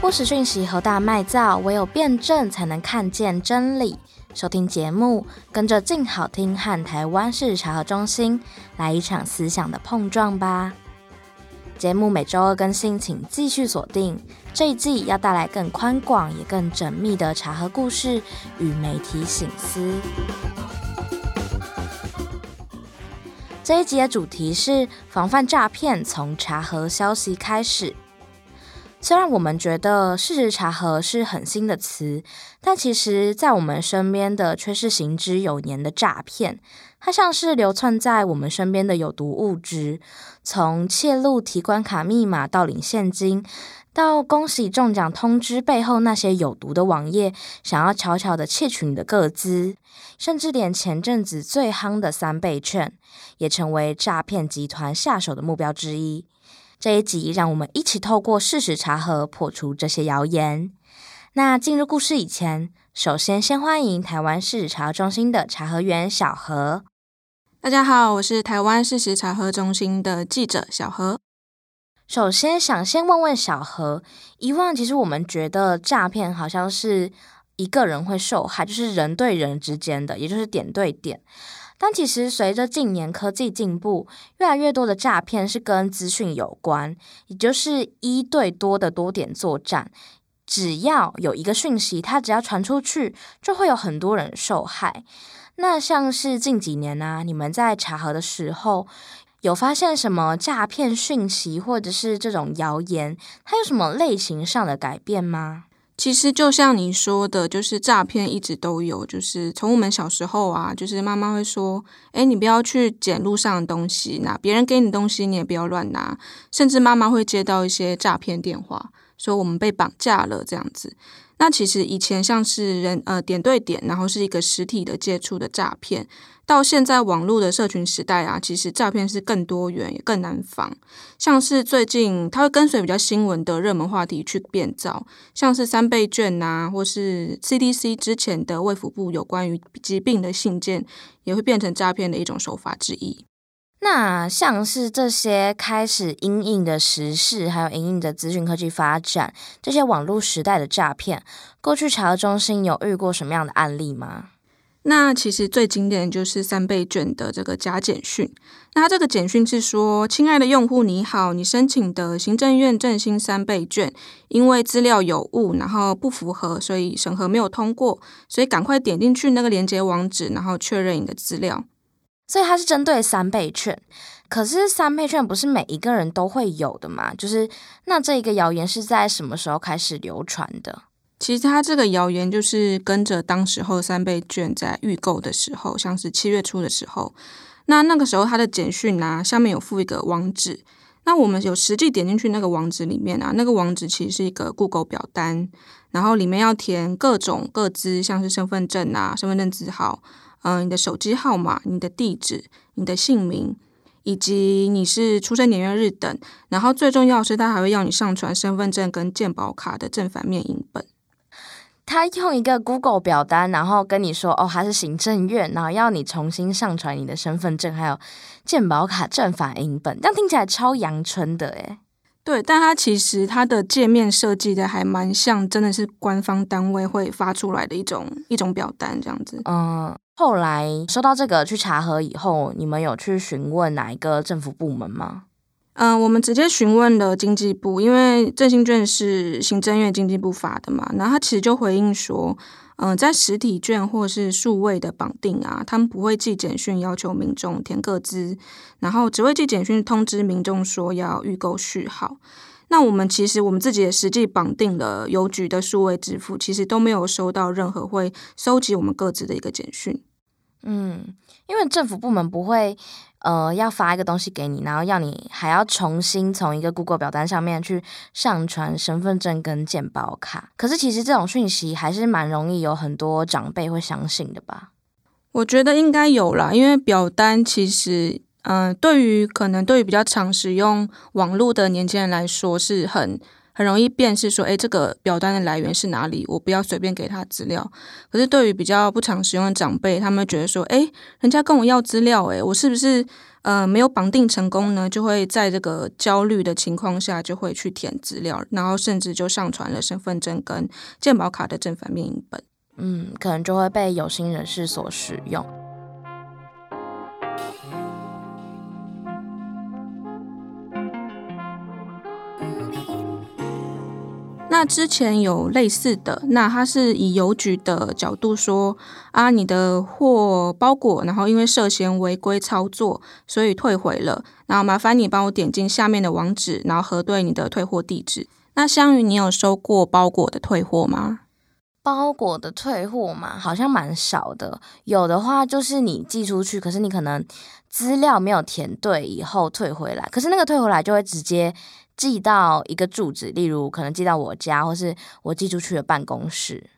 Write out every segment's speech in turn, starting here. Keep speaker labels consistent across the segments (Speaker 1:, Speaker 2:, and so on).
Speaker 1: 不实讯息和大卖造，唯有辩证才能看见真理。收听节目，跟着静好听和台湾事实查核中心来一场思想的碰撞吧。节目每周二更新，请继续锁定。这一季要带来更宽广也更缜密的查核故事与媒体醒思。这一集的主题是防范诈骗，从查核消息开始。虽然我们觉得事实查核是很新的词，但其实，在我们身边的却是行之有年的诈骗。它像是流窜在我们身边的有毒物质，从窃录提款卡密码到领现金，到恭喜中奖通知背后那些有毒的网页，想要悄悄的窃取你的个资，甚至连前阵子最夯的三倍券，也成为诈骗集团下手的目标之一。这一集，让我们一起透过事实查核破除这些谣言。那进入故事以前，首先先欢迎台湾事实查核中心的查核员小何。
Speaker 2: 大家好，我是台湾事实查核中心的记者小何。
Speaker 1: 首先想先问问小何，以往其实我们觉得诈骗好像是一个人会受害，就是人对人之间的，也就是点对点。但其实，随着近年科技进步，越来越多的诈骗是跟资讯有关，也就是一对多的多点作战。只要有一个讯息，它只要传出去，就会有很多人受害。那像是近几年呢、你们在查核的时候，有发现什么诈骗讯息，或者是这种谣言，它有什么类型上的改变吗？
Speaker 2: 其实就像你说的，就是诈骗一直都有，就是从我们小时候啊，就是妈妈会说：“诶，你不要去捡路上的东西，那别人给你东西你也不要乱拿。”甚至妈妈会接到一些诈骗电话，说我们被绑架了这样子。那其实以前像是人呃点对点，然后是一个实体的接触的诈骗，到现在网络的社群时代啊，其实诈骗是更多元也更难防。像是最近它会跟随比较新闻的热门话题去变造，像是三倍券呐，或是 CDC 之前的卫福部有关于疾病的信件，也会变成诈骗的一种手法之一。
Speaker 1: 那像是这些开始因应的时事，还有因应的资讯科技发展，这些网络时代的诈骗，过去查核中心有遇过什么样的案例吗？
Speaker 2: 那其实最经典就是三倍券的这个假简讯。那这个简讯是说：“亲爱的用户，你好，你申请的行政院振兴三倍券，因为资料有误，然后不符合，所以审核没有通过，所以赶快点进去那个连接网址，然后确认你的资料。”
Speaker 1: 所以它是针对三倍券，可是三倍券不是每一个人都会有的嘛？就是那这一个谣言是在什么时候开始流传的？
Speaker 2: 其实它这个谣言就是跟着当时候三倍券在预购的时候，像是七月初的时候，那那个时候它的简讯啊，下面有附一个网址，那我们有实际点进去那个网址里面啊，那个网址其实是一个 Google 表单，然后里面要填各种各资，像是身份证啊、身份证字号。嗯、呃，你的手机号码、你的地址、你的姓名，以及你是出生年月日等。然后最重要的是，他还会要你上传身份证跟健保卡的正反面影本。
Speaker 1: 他用一个 Google 表单，然后跟你说：“哦，他是行政院，然后要你重新上传你的身份证还有健保卡正反影本。”这样听起来超阳春的诶。
Speaker 2: 对，但它其实它的界面设计的还蛮像，真的是官方单位会发出来的一种一种表单这样子。
Speaker 1: 嗯，后来收到这个去查核以后，你们有去询问哪一个政府部门吗？
Speaker 2: 嗯，我们直接询问了经济部，因为振兴券是行政院经济部发的嘛，然后他其实就回应说。嗯，在实体券或是数位的绑定啊，他们不会寄简讯要求民众填个资，然后只会寄简讯通知民众说要预购序号。那我们其实我们自己也实际绑定了邮局的数位支付，其实都没有收到任何会收集我们个资的一个简讯。
Speaker 1: 嗯，因为政府部门不会。呃，要发一个东西给你，然后要你还要重新从一个 Google 表单上面去上传身份证跟健保卡。可是其实这种讯息还是蛮容易有很多长辈会相信的吧？
Speaker 2: 我觉得应该有啦，因为表单其实，嗯、呃，对于可能对于比较常使用网络的年轻人来说是很很容易辨识说，诶，这个表单的来源是哪里？我不要随便给他资料。可是对于比较不常使用的长辈，他们觉得说，诶，人家跟我要资料，诶，我是不是呃没有绑定成功呢？就会在这个焦虑的情况下，就会去填资料，然后甚至就上传了身份证跟健保卡的正反面影本。
Speaker 1: 嗯，可能就会被有心人士所使用。
Speaker 2: 那之前有类似的，那他是以邮局的角度说啊，你的货包裹，然后因为涉嫌违规操作，所以退回了。然后麻烦你帮我点进下面的网址，然后核对你的退货地址。那香鱼，你有收过包裹的退货吗？
Speaker 1: 包裹的退货嘛，好像蛮少的。有的话就是你寄出去，可是你可能资料没有填对，以后退回来，可是那个退回来就会直接。寄到一个住址，例如可能寄到我家，或是我寄出去的办公室。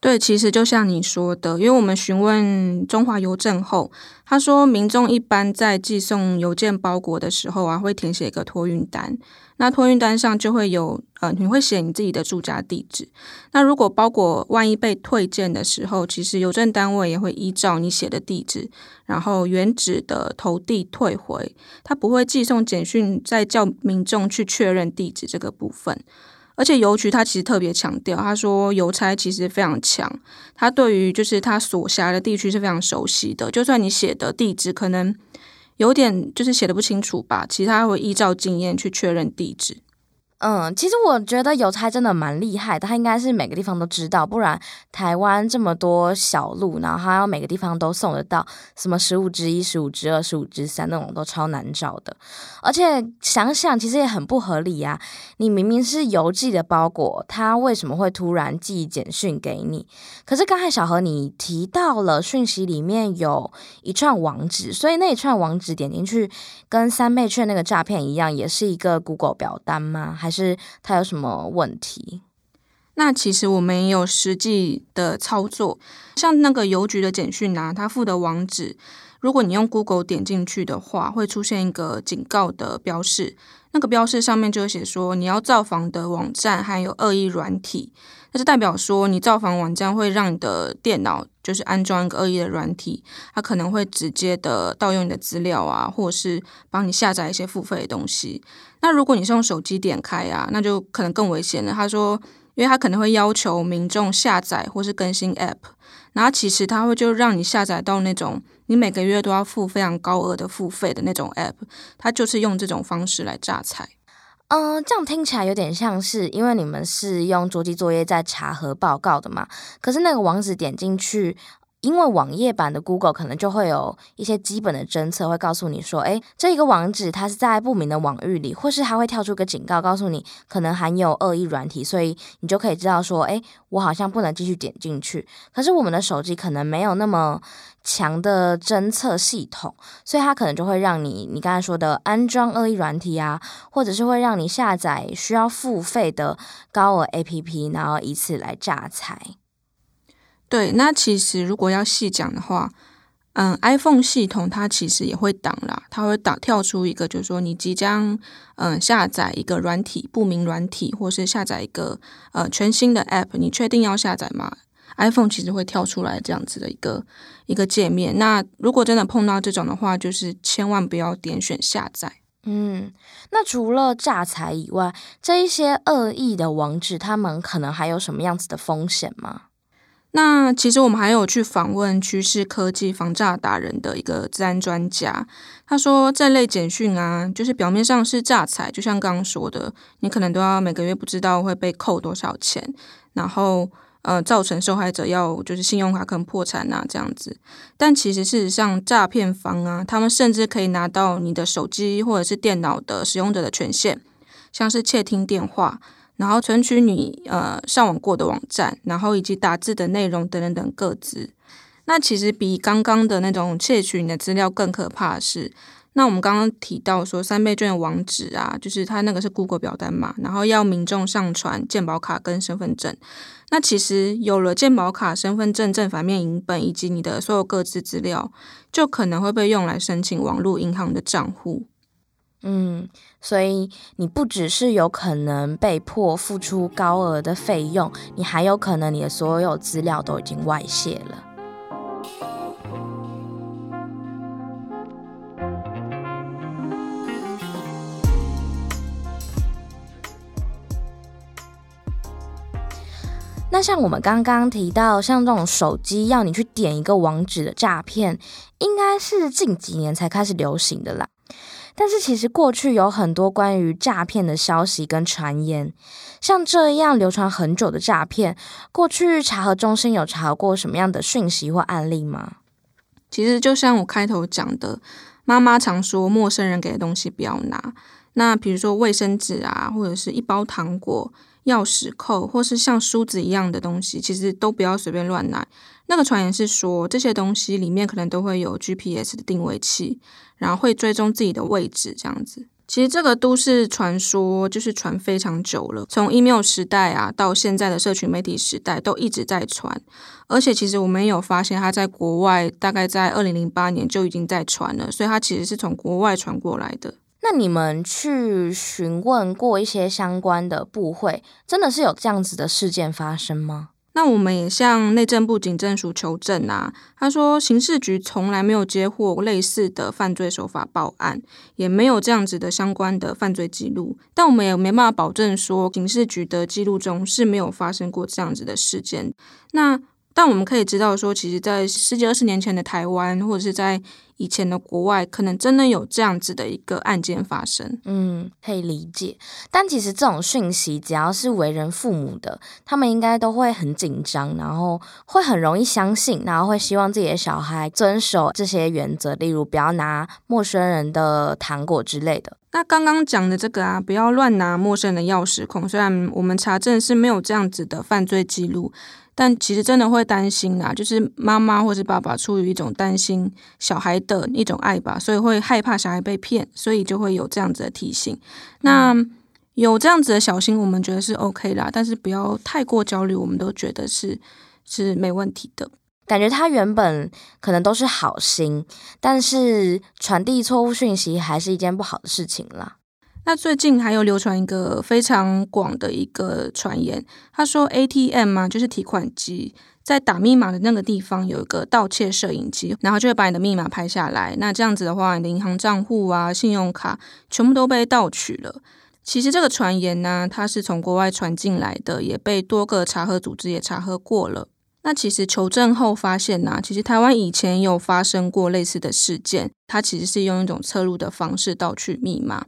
Speaker 2: 对，其实就像你说的，因为我们询问中华邮政后，他说民众一般在寄送邮件包裹的时候啊，会填写一个托运单。那托运单上就会有呃，你会写你自己的住家地址。那如果包裹万一被退件的时候，其实邮政单位也会依照你写的地址，然后原址的投递退回。他不会寄送简讯再叫民众去确认地址这个部分。而且邮局他其实特别强调，他说邮差其实非常强，他对于就是他所辖的地区是非常熟悉的，就算你写的地址可能。有点就是写的不清楚吧，其他会依照经验去确认地址。
Speaker 1: 嗯，其实我觉得邮差真的蛮厉害的，他应该是每个地方都知道，不然台湾这么多小路，然后他要每个地方都送得到，什么十五之一、十五之二、十五之三那种都超难找的。而且想想，其实也很不合理呀、啊，你明明是邮寄的包裹，他为什么会突然寄简讯给你？可是刚才小何你提到了讯息里面有一串网址，所以那一串网址点进去，跟三倍券那个诈骗一样，也是一个 Google 表单吗？还是他有什么问题？
Speaker 2: 那其实我们也有实际的操作，像那个邮局的简讯啊，他附的网址，如果你用 Google 点进去的话，会出现一个警告的标示，那个标示上面就会写说你要造访的网站还有恶意软体。那就代表说，你造访网站会让你的电脑就是安装一个恶意的软体，它可能会直接的盗用你的资料啊，或者是帮你下载一些付费的东西。那如果你是用手机点开啊，那就可能更危险了。他说，因为他可能会要求民众下载或是更新 App，然后其实它会就让你下载到那种你每个月都要付非常高额的付费的那种 App，它就是用这种方式来榨财。
Speaker 1: 嗯、呃，这样听起来有点像是，因为你们是用桌机作业在查核报告的嘛，可是那个网址点进去。因为网页版的 Google 可能就会有一些基本的侦测，会告诉你说，诶，这一个网址它是在不明的网域里，或是它会跳出个警告，告诉你可能含有恶意软体，所以你就可以知道说，诶，我好像不能继续点进去。可是我们的手机可能没有那么强的侦测系统，所以它可能就会让你你刚才说的安装恶意软体啊，或者是会让你下载需要付费的高额 APP，然后以此来诈财。
Speaker 2: 对，那其实如果要细讲的话，嗯，iPhone 系统它其实也会挡啦，它会挡跳出一个，就是说你即将嗯下载一个软体，不明软体，或是下载一个呃全新的 App，你确定要下载吗？iPhone 其实会跳出来这样子的一个一个界面。那如果真的碰到这种的话，就是千万不要点选下载。
Speaker 1: 嗯，那除了诈财以外，这一些恶意的网址，他们可能还有什么样子的风险吗？
Speaker 2: 那其实我们还有去访问趋势科技防诈达人的一个治安专家，他说这类简讯啊，就是表面上是诈财，就像刚刚说的，你可能都要每个月不知道会被扣多少钱，然后呃造成受害者要就是信用卡可能破产啊这样子。但其实事实上，诈骗方啊，他们甚至可以拿到你的手机或者是电脑的使用者的权限，像是窃听电话。然后存取你呃上网过的网站，然后以及打字的内容等等等各资。那其实比刚刚的那种窃取你的资料更可怕的是，那我们刚刚提到说三倍券的网址啊，就是它那个是 Google 表单嘛，然后要民众上传健保卡跟身份证。那其实有了健保卡、身份证正反面影本以及你的所有各资资料，就可能会被用来申请网络银行的账户。
Speaker 1: 嗯，所以你不只是有可能被迫付出高额的费用，你还有可能你的所有资料都已经外泄了。那像我们刚刚提到，像这种手机要你去点一个网址的诈骗，应该是近几年才开始流行的啦。但是其实过去有很多关于诈骗的消息跟传言，像这样流传很久的诈骗，过去查核中心有查过什么样的讯息或案例吗？
Speaker 2: 其实就像我开头讲的，妈妈常说陌生人给的东西不要拿。那比如说卫生纸啊，或者是一包糖果、钥匙扣，或是像梳子一样的东西，其实都不要随便乱拿。那个传言是说，这些东西里面可能都会有 GPS 的定位器。然后会追踪自己的位置，这样子。其实这个都市传说就是传非常久了，从 email 时代啊，到现在的社群媒体时代，都一直在传。而且其实我们有发现，它在国外大概在二零零八年就已经在传了，所以它其实是从国外传过来的。
Speaker 1: 那你们去询问过一些相关的部会，真的是有这样子的事件发生吗？
Speaker 2: 那我们也向内政部警政署求证啊，他说刑事局从来没有接获类似的犯罪手法报案，也没有这样子的相关的犯罪记录，但我们也没办法保证说刑事局的记录中是没有发生过这样子的事件。那但我们可以知道说，其实，在十几二十年前的台湾，或者是在以前的国外，可能真的有这样子的一个案件发生。
Speaker 1: 嗯，可以理解。但其实这种讯息，只要是为人父母的，他们应该都会很紧张，然后会很容易相信，然后会希望自己的小孩遵守这些原则，例如不要拿陌生人的糖果之类的。
Speaker 2: 那刚刚讲的这个啊，不要乱拿陌生人的钥匙孔，虽然我们查证是没有这样子的犯罪记录。但其实真的会担心啦，就是妈妈或是爸爸出于一种担心小孩的一种爱吧，所以会害怕小孩被骗，所以就会有这样子的提醒。那有这样子的小心，我们觉得是 OK 啦，但是不要太过焦虑，我们都觉得是是没问题的。
Speaker 1: 感觉他原本可能都是好心，但是传递错误讯息还是一件不好的事情啦。
Speaker 2: 那最近还有流传一个非常广的一个传言，他说 ATM 嘛，就是提款机，在打密码的那个地方有一个盗窃摄影机，然后就会把你的密码拍下来。那这样子的话，你的银行账户啊、信用卡全部都被盗取了。其实这个传言呢，它是从国外传进来的，也被多个查核组织也查核过了。那其实求证后发现呢，其实台湾以前有发生过类似的事件，它其实是用一种侧录的方式盗取密码。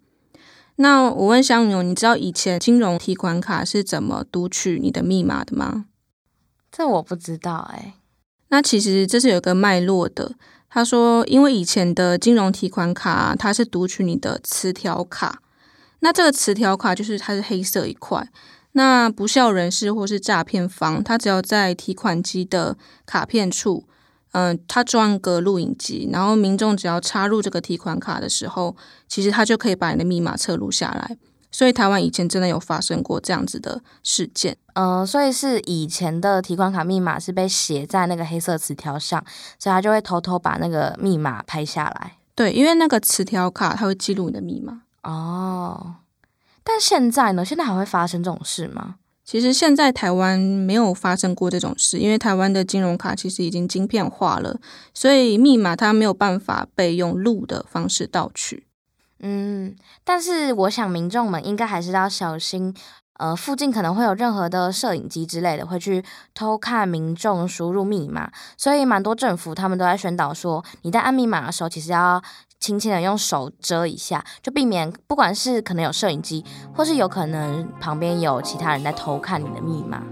Speaker 2: 那我问香牛，你知道以前金融提款卡是怎么读取你的密码的吗？
Speaker 1: 这我不知道哎、欸。
Speaker 2: 那其实这是有个脉络的。他说，因为以前的金融提款卡，它是读取你的磁条卡。那这个磁条卡就是它是黑色一块。那不肖人士或是诈骗方，他只要在提款机的卡片处。嗯，他装个录影机，然后民众只要插入这个提款卡的时候，其实他就可以把你的密码测录下来。所以台湾以前真的有发生过这样子的事件。
Speaker 1: 嗯，所以是以前的提款卡密码是被写在那个黑色磁条上，所以他就会偷偷把那个密码拍下来。
Speaker 2: 对，因为那个磁条卡它会记录你的密码。
Speaker 1: 哦，但现在呢？现在还会发生这种事吗？
Speaker 2: 其实现在台湾没有发生过这种事，因为台湾的金融卡其实已经晶片化了，所以密码它没有办法被用录的方式盗取。
Speaker 1: 嗯，但是我想民众们应该还是要小心，呃，附近可能会有任何的摄影机之类的会去偷看民众输入密码，所以蛮多政府他们都在宣导说，你在按密码的时候，其实要。轻轻的用手遮一下，就避免不管是可能有摄影机，或是有可能旁边有其他人在偷看你的密码。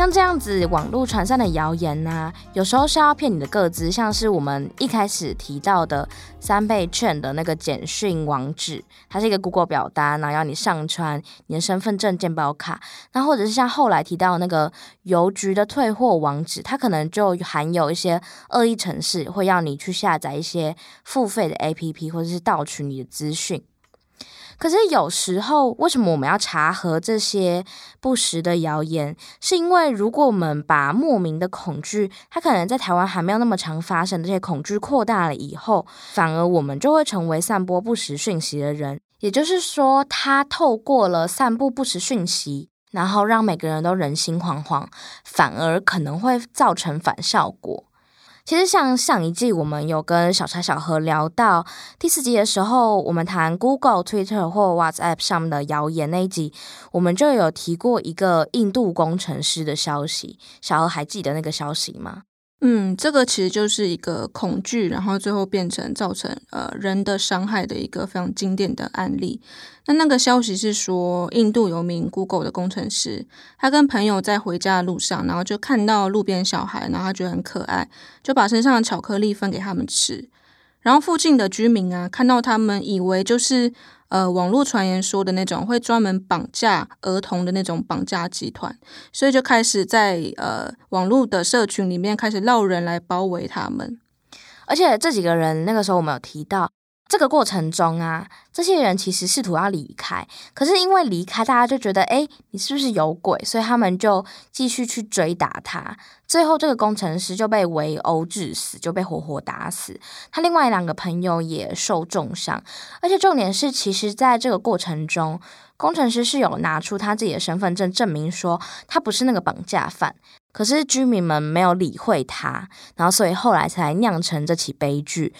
Speaker 1: 像这样子网络传散的谣言呐、有时候是要骗你的个资，像是我们一开始提到的三倍券的那个简讯网址，它是一个 Google 表单，然后要你上传你的身份证、健保卡，那或者是像后来提到那个邮局的退货网址，它可能就含有一些恶意程式，会要你去下载一些付费的 APP，或者是盗取你的资讯。可是有时候，为什么我们要查核这些不实的谣言？是因为如果我们把莫名的恐惧，它可能在台湾还没有那么常发生这些恐惧扩大了以后，反而我们就会成为散播不实讯息的人。也就是说，他透过了散布不实讯息，然后让每个人都人心惶惶，反而可能会造成反效果。其实，像上一季我们有跟小茶小何聊到第四集的时候，我们谈 Google、Twitter 或 WhatsApp 上面的谣言那一集，我们就有提过一个印度工程师的消息。小何还记得那个消息吗？
Speaker 2: 嗯，这个其实就是一个恐惧，然后最后变成造成呃人的伤害的一个非常经典的案例。那那个消息是说，印度有名 Google 的工程师，他跟朋友在回家的路上，然后就看到路边小孩，然后他觉得很可爱，就把身上的巧克力分给他们吃。然后附近的居民啊，看到他们，以为就是。呃，网络传言说的那种会专门绑架儿童的那种绑架集团，所以就开始在呃网络的社群里面开始闹人来包围他们，
Speaker 1: 而且这几个人那个时候我们有提到。这个过程中啊，这些人其实试图要离开，可是因为离开，大家就觉得，哎，你是不是有鬼？所以他们就继续去追打他。最后，这个工程师就被围殴致死，就被活活打死。他另外两个朋友也受重伤。而且重点是，其实在这个过程中，工程师是有拿出他自己的身份证证明说他不是那个绑架犯。可是居民们没有理会他，然后所以后来才酿成这起悲剧。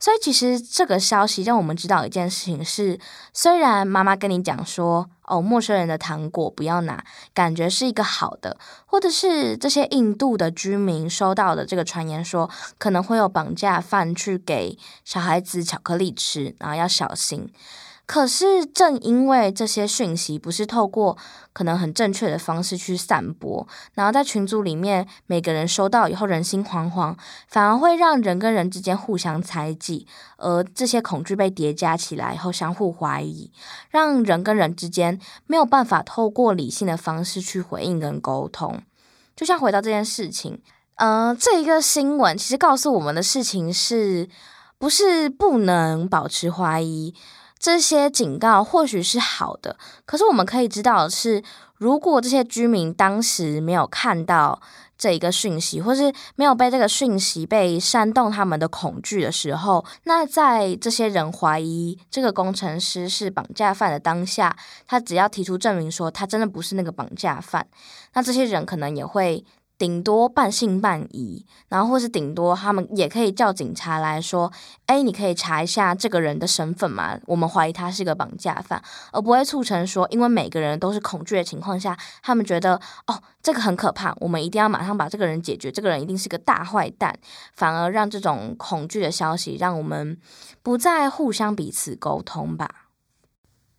Speaker 1: 所以，其实这个消息让我们知道一件事情是：虽然妈妈跟你讲说，哦，陌生人的糖果不要拿，感觉是一个好的，或者是这些印度的居民收到的这个传言说，可能会有绑架犯去给小孩子巧克力吃，然后要小心。可是，正因为这些讯息不是透过可能很正确的方式去散播，然后在群组里面每个人收到以后人心惶惶，反而会让人跟人之间互相猜忌，而这些恐惧被叠加起来以后相互怀疑，让人跟人之间没有办法透过理性的方式去回应跟沟通。就像回到这件事情，呃，这一个新闻其实告诉我们的事情是不是不能保持怀疑？这些警告或许是好的，可是我们可以知道的是，如果这些居民当时没有看到这一个讯息，或是没有被这个讯息被煽动他们的恐惧的时候，那在这些人怀疑这个工程师是绑架犯的当下，他只要提出证明说他真的不是那个绑架犯，那这些人可能也会。顶多半信半疑，然后或是顶多他们也可以叫警察来说：“哎，你可以查一下这个人的身份吗？我们怀疑他是个绑架犯。”而不会促成说，因为每个人都是恐惧的情况下，他们觉得哦，这个很可怕，我们一定要马上把这个人解决，这个人一定是个大坏蛋，反而让这种恐惧的消息让我们不再互相彼此沟通吧。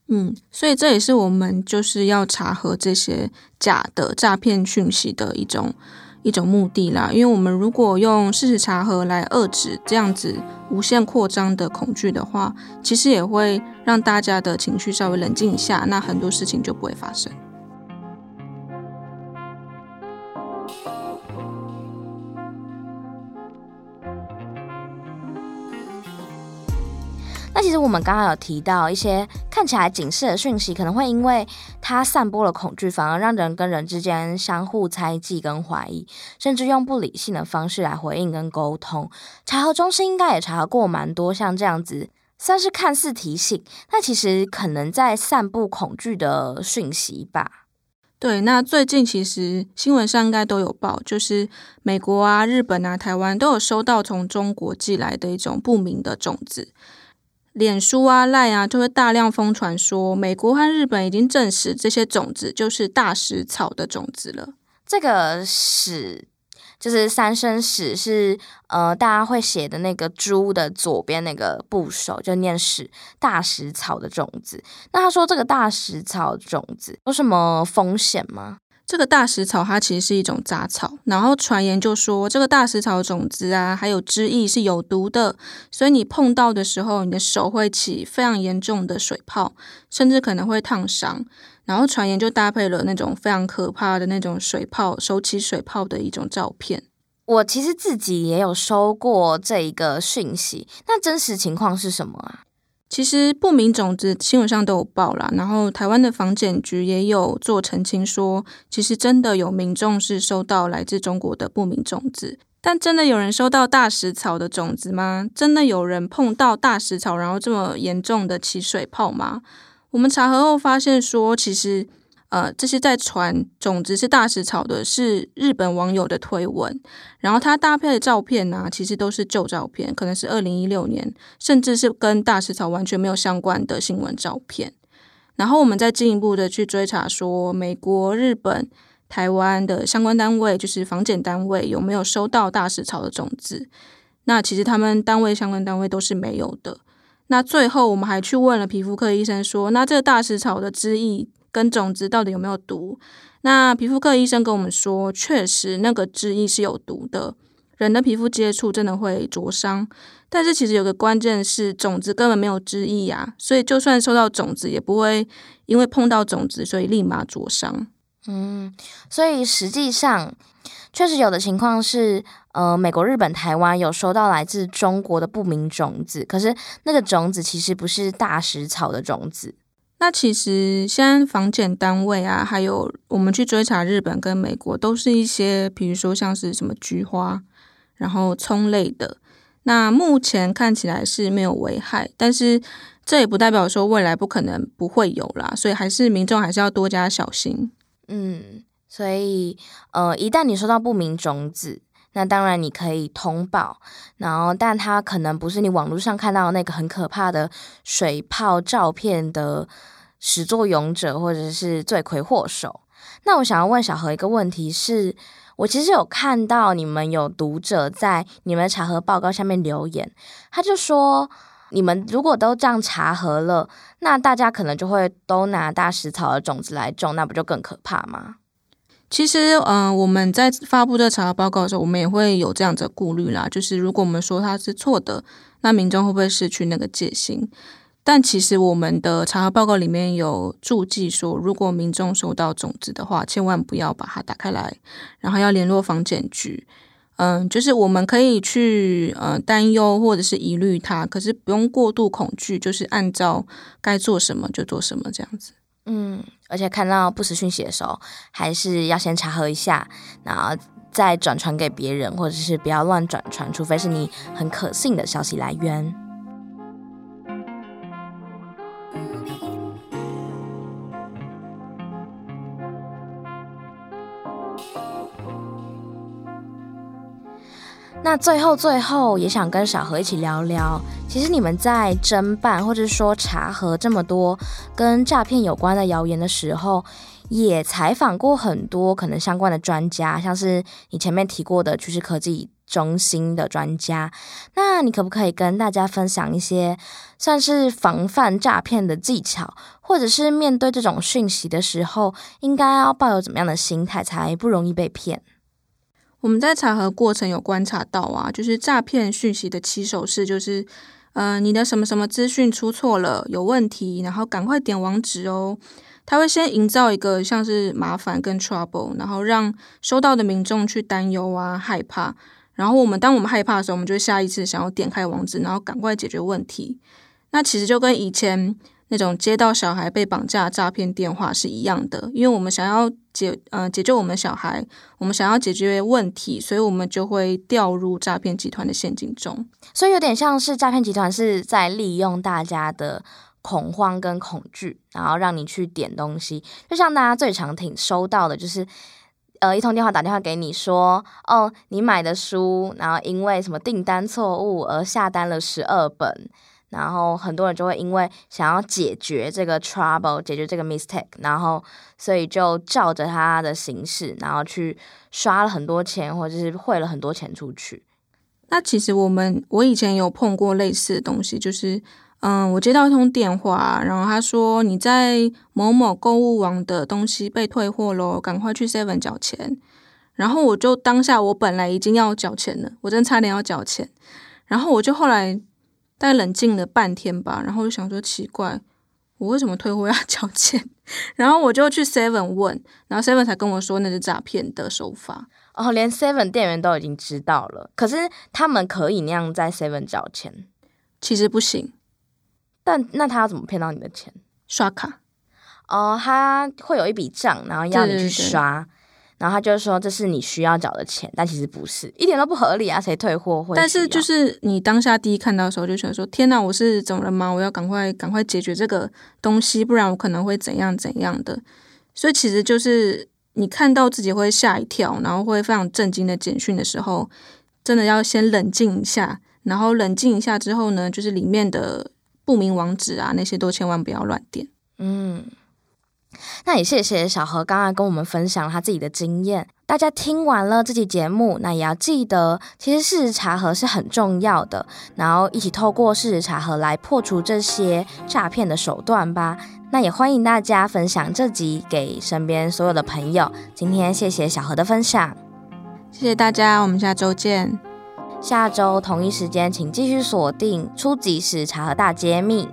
Speaker 2: 嗯，所以这也是我们就是要查核这些假的诈骗讯息的一种一种目的啦。因为我们如果用事实查核来遏制这样子无限扩张的恐惧的话，其实也会让大家的情绪稍微冷静一下，那很多事情就不会发生。
Speaker 1: 那其实我们刚刚有提到一些看起来警示的讯息，可能会因为它散播了恐惧，反而让人跟人之间相互猜忌跟怀疑，甚至用不理性的方式来回应跟沟通。查核中心应该也查核过蛮多像这样子，算是看似提醒，但其实可能在散布恐惧的讯息吧。
Speaker 2: 对，那最近其实新闻上应该都有报，就是美国啊、日本啊、台湾都有收到从中国寄来的一种不明的种子。脸书啊、赖啊，就会大量疯传说，美国和日本已经证实这些种子就是大食草的种子了。
Speaker 1: 这个“屎”就是三声“屎”，是呃大家会写的那个猪的左边那个部首，就念“屎”。大食草的种子。那他说这个大食草种子有什么风险吗？
Speaker 2: 这个大食草它其实是一种杂草，然后传言就说这个大食草种子啊，还有汁液是有毒的，所以你碰到的时候，你的手会起非常严重的水泡，甚至可能会烫伤。然后传言就搭配了那种非常可怕的那种水泡，手起水泡的一种照片。
Speaker 1: 我其实自己也有收过这一个讯息，那真实情况是什么啊？
Speaker 2: 其实不明种子新闻上都有报啦，然后台湾的防检局也有做澄清说，其实真的有民众是收到来自中国的不明种子，但真的有人收到大石草的种子吗？真的有人碰到大石草然后这么严重的起水泡吗？我们查核后发现说，其实。呃，这些在传种子是大石草的，是日本网友的推文，然后他搭配的照片呢、其实都是旧照片，可能是二零一六年，甚至是跟大石草完全没有相关的新闻照片。然后我们再进一步的去追查，说美国、日本、台湾的相关单位，就是防检单位有没有收到大石草的种子？那其实他们单位相关单位都是没有的。那最后我们还去问了皮肤科医生，说那这个大石草的枝叶。跟种子到底有没有毒？那皮肤科医生跟我们说，确实那个汁液是有毒的，人的皮肤接触真的会灼伤。但是其实有个关键是，种子根本没有汁液啊，所以就算收到种子，也不会因为碰到种子，所以立马灼伤。
Speaker 1: 嗯，所以实际上确实有的情况是，呃，美国、日本、台湾有收到来自中国的不明种子，可是那个种子其实不是大食草的种子。
Speaker 2: 那其实，现在防检单位啊，还有我们去追查日本跟美国，都是一些，比如说像是什么菊花，然后葱类的。那目前看起来是没有危害，但是这也不代表说未来不可能不会有啦。所以还是民众还是要多加小心。
Speaker 1: 嗯，所以呃，一旦你收到不明种子。那当然，你可以通报，然后，但它可能不是你网络上看到那个很可怕的水泡照片的始作俑者，或者是罪魁祸首。那我想要问小何一个问题是，我其实有看到你们有读者在你们的查核报告下面留言，他就说，你们如果都这样查核了，那大家可能就会都拿大石草的种子来种，那不就更可怕吗？
Speaker 2: 其实，嗯、我们在发布这查核报告的时候，我们也会有这样子的顾虑啦。就是如果我们说它是错的，那民众会不会失去那个戒心？但其实我们的查核报告里面有注记说，如果民众收到种子的话，千万不要把它打开来，然后要联络防检局。嗯、就是我们可以去呃担忧或者是疑虑它，可是不用过度恐惧，就是按照该做什么就做什么这样子。
Speaker 1: 嗯，而且看到不实讯息的时候，还是要先查核一下，然后再转传给别人，或者是不要乱转传，除非是你很可信的消息来源。那最后，最后也想跟小何一起聊聊。其实你们在侦办或者说查核这么多跟诈骗有关的谣言的时候，也采访过很多可能相关的专家，像是你前面提过的趋势科技中心的专家。那你可不可以跟大家分享一些算是防范诈骗的技巧，或者是面对这种讯息的时候，应该要抱有怎么样的心态，才不容易被骗？
Speaker 2: 我们在查核过程有观察到啊，就是诈骗讯息的起手式就是，呃，你的什么什么资讯出错了，有问题，然后赶快点网址哦。他会先营造一个像是麻烦跟 trouble，然后让收到的民众去担忧啊、害怕。然后我们当我们害怕的时候，我们就下意识想要点开网址，然后赶快解决问题。那其实就跟以前。那种接到小孩被绑架诈骗电话是一样的，因为我们想要解呃解救我们小孩，我们想要解决问题，所以我们就会掉入诈骗集团的陷阱中。
Speaker 1: 所以有点像是诈骗集团是在利用大家的恐慌跟恐惧，然后让你去点东西。就像大家最常听收到的就是，呃，一通电话打电话给你说，哦，你买的书，然后因为什么订单错误而下单了十二本。然后很多人就会因为想要解决这个 trouble，解决这个 mistake，然后所以就照着他的形式，然后去刷了很多钱，或者是汇了很多钱出去。
Speaker 2: 那其实我们我以前有碰过类似的东西，就是嗯，我接到一通电话，然后他说你在某某购物网的东西被退货喽，赶快去 Seven 缴钱。然后我就当下我本来已经要缴钱了，我真差点要缴钱，然后我就后来。大概冷静了半天吧，然后就想说奇怪，我为什么退货要交钱？然后我就去 Seven 问，然后 Seven 才跟我说那是诈骗的手法。
Speaker 1: 哦，连 Seven 店员都已经知道了，可是他们可以那样在 Seven 交钱？
Speaker 2: 其实不行。
Speaker 1: 但那他要怎么骗到你的钱？
Speaker 2: 刷卡。
Speaker 1: 哦，他会有一笔账，然后要你去刷，
Speaker 2: 对对对，
Speaker 1: 然后他就说这是你需要缴的钱，但其实不是，一点都不合理啊！谁退货会？
Speaker 2: 但是就是你当下第一看到的时候就觉得说：“天哪，我是怎么了吗？我要赶快赶快解决这个东西，不然我可能会怎样怎样的。”所以其实就是你看到自己会吓一跳，然后会非常震惊的简讯的时候，真的要先冷静一下，然后冷静一下之后呢，就是里面的不明网址啊那些都千万不要乱点。
Speaker 1: 嗯。那也谢谢小何刚刚跟我们分享他自己的经验。大家听完了这期节目，那也要记得，其实事实查核是很重要的，然后一起透过事实查核来破除这些诈骗的手段吧。那也欢迎大家分享这集给身边所有的朋友。今天谢谢小何的分享，
Speaker 2: 谢谢大家，我们下周见。
Speaker 1: 下周同一时间，请继续锁定出击！事实查核大揭密。